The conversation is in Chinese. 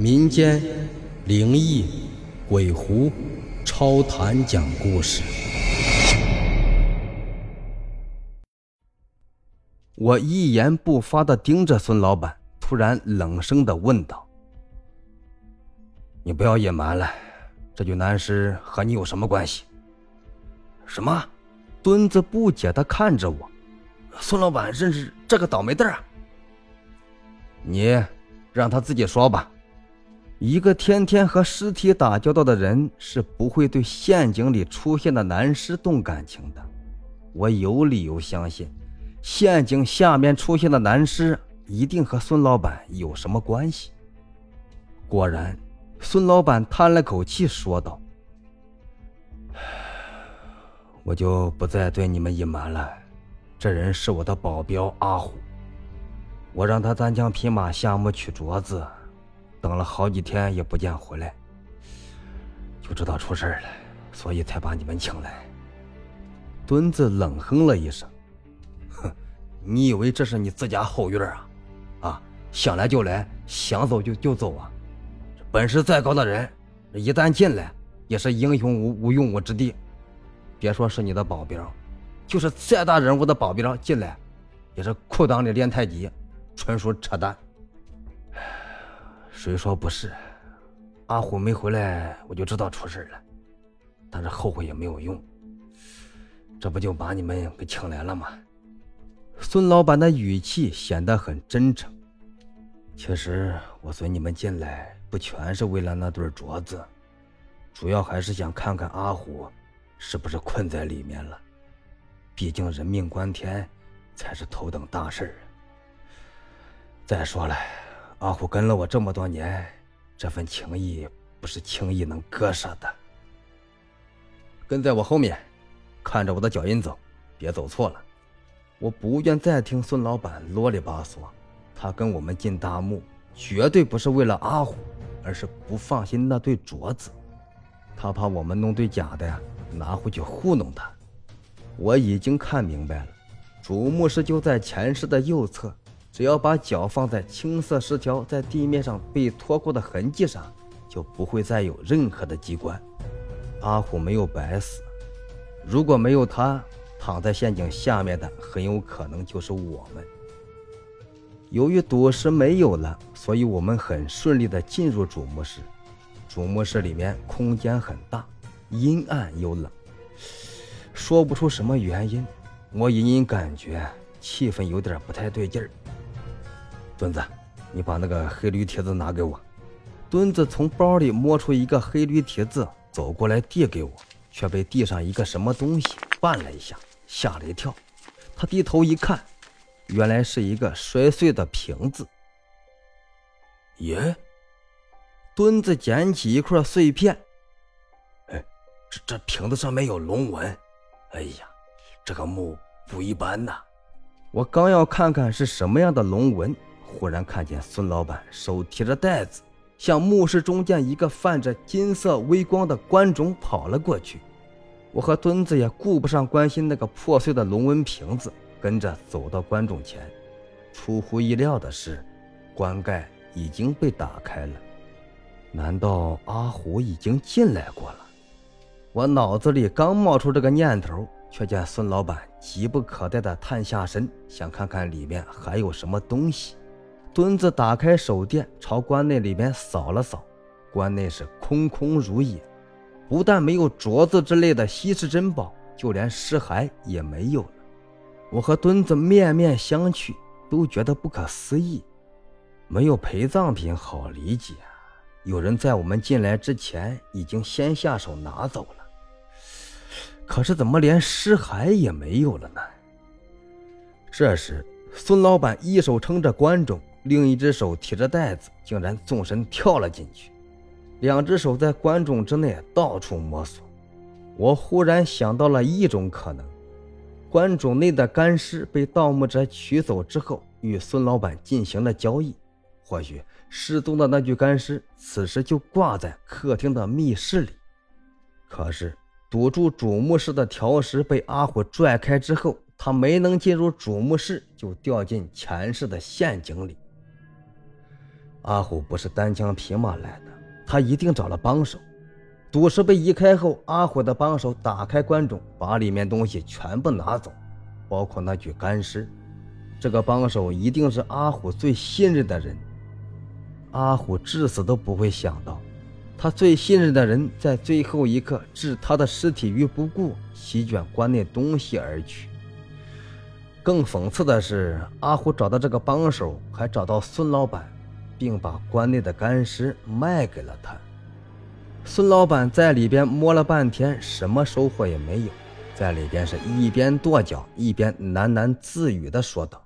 民间灵异鬼狐超谈讲故事。我一言不发的盯着孙老板，突然冷声的问道：“你不要隐瞒了，这具男尸和你有什么关系？”什么？墩子不解的看着我。孙老板认识这个倒霉蛋啊？你让他自己说吧。一个天天和尸体打交道的人是不会对陷阱里出现的男尸动感情的。我有理由相信，陷阱下面出现的男尸一定和孙老板有什么关系。果然，孙老板叹了口气说道：“我就不再对你们隐瞒了。”这人是我的保镖阿虎，我让他单枪匹马下墓取镯子，等了好几天也不见回来，就知道出事了，所以才把你们请来。墩子冷哼了一声：“哼，你以为这是你自家后院啊？啊，想来就来，想走就就走啊？本事再高的人，一旦进来也是英雄无无用武之地。别说是你的保镖。”就是再大人物的保镖进来，也是裤裆里练太极，纯属扯淡。谁说不是？阿虎没回来，我就知道出事了，但是后悔也没有用。这不就把你们给请来了吗？孙老板的语气显得很真诚。其实我随你们进来，不全是为了那对镯子，主要还是想看看阿虎是不是困在里面了。毕竟人命关天，才是头等大事再说了，阿虎跟了我这么多年，这份情谊不是轻易能割舍的。跟在我后面，看着我的脚印走，别走错了。我不愿再听孙老板啰里吧嗦。他跟我们进大墓，绝对不是为了阿虎，而是不放心那对镯子。他怕我们弄对假的，拿回去糊弄他。我已经看明白了，主墓室就在前室的右侧，只要把脚放在青色石条在地面上被拖过的痕迹上，就不会再有任何的机关。阿虎没有白死，如果没有他，躺在陷阱下面的很有可能就是我们。由于赌石没有了，所以我们很顺利地进入主墓室。主墓室里面空间很大，阴暗又冷。说不出什么原因，我隐隐感觉气氛有点不太对劲儿。墩子，你把那个黑驴蹄子拿给我。墩子从包里摸出一个黑驴蹄子，走过来递给我，却被地上一个什么东西绊了一下，吓了一跳。他低头一看，原来是一个摔碎的瓶子。耶！墩子捡起一块碎片，哎，这这瓶子上面有龙纹。哎呀，这个墓不一般呐！我刚要看看是什么样的龙纹，忽然看见孙老板手提着袋子，向墓室中间一个泛着金色微光的棺冢跑了过去。我和墩子也顾不上关心那个破碎的龙纹瓶子，跟着走到棺中前。出乎意料的是，棺盖已经被打开了。难道阿虎已经进来过了？我脑子里刚冒出这个念头，却见孙老板急不可待地探下身，想看看里面还有什么东西。墩子打开手电，朝棺内里面扫了扫，棺内是空空如也，不但没有镯子之类的稀世珍宝，就连尸骸也没有了。我和墩子面面相觑，都觉得不可思议。没有陪葬品好理解，有人在我们进来之前已经先下手拿走了。可是怎么连尸骸也没有了呢？这时，孙老板一手撑着棺中，另一只手提着袋子，竟然纵身跳了进去，两只手在棺中之内到处摸索。我忽然想到了一种可能：棺中内的干尸被盗墓者取走之后，与孙老板进行了交易。或许失踪的那具干尸此时就挂在客厅的密室里。可是。堵住主墓室的条石被阿虎拽开之后，他没能进入主墓室，就掉进前世的陷阱里。阿虎不是单枪匹马来的，他一定找了帮手。赌石被移开后，阿虎的帮手打开棺冢，把里面东西全部拿走，包括那具干尸。这个帮手一定是阿虎最信任的人。阿虎至死都不会想到，他最信任的人在最后一刻置他的尸体于不顾，席卷关内东西而去。更讽刺的是，阿虎找到这个帮手，还找到孙老板，并把关内的干尸卖给了他。孙老板在里边摸了半天，什么收获也没有，在里边是一边跺脚，一边喃喃自语的说道。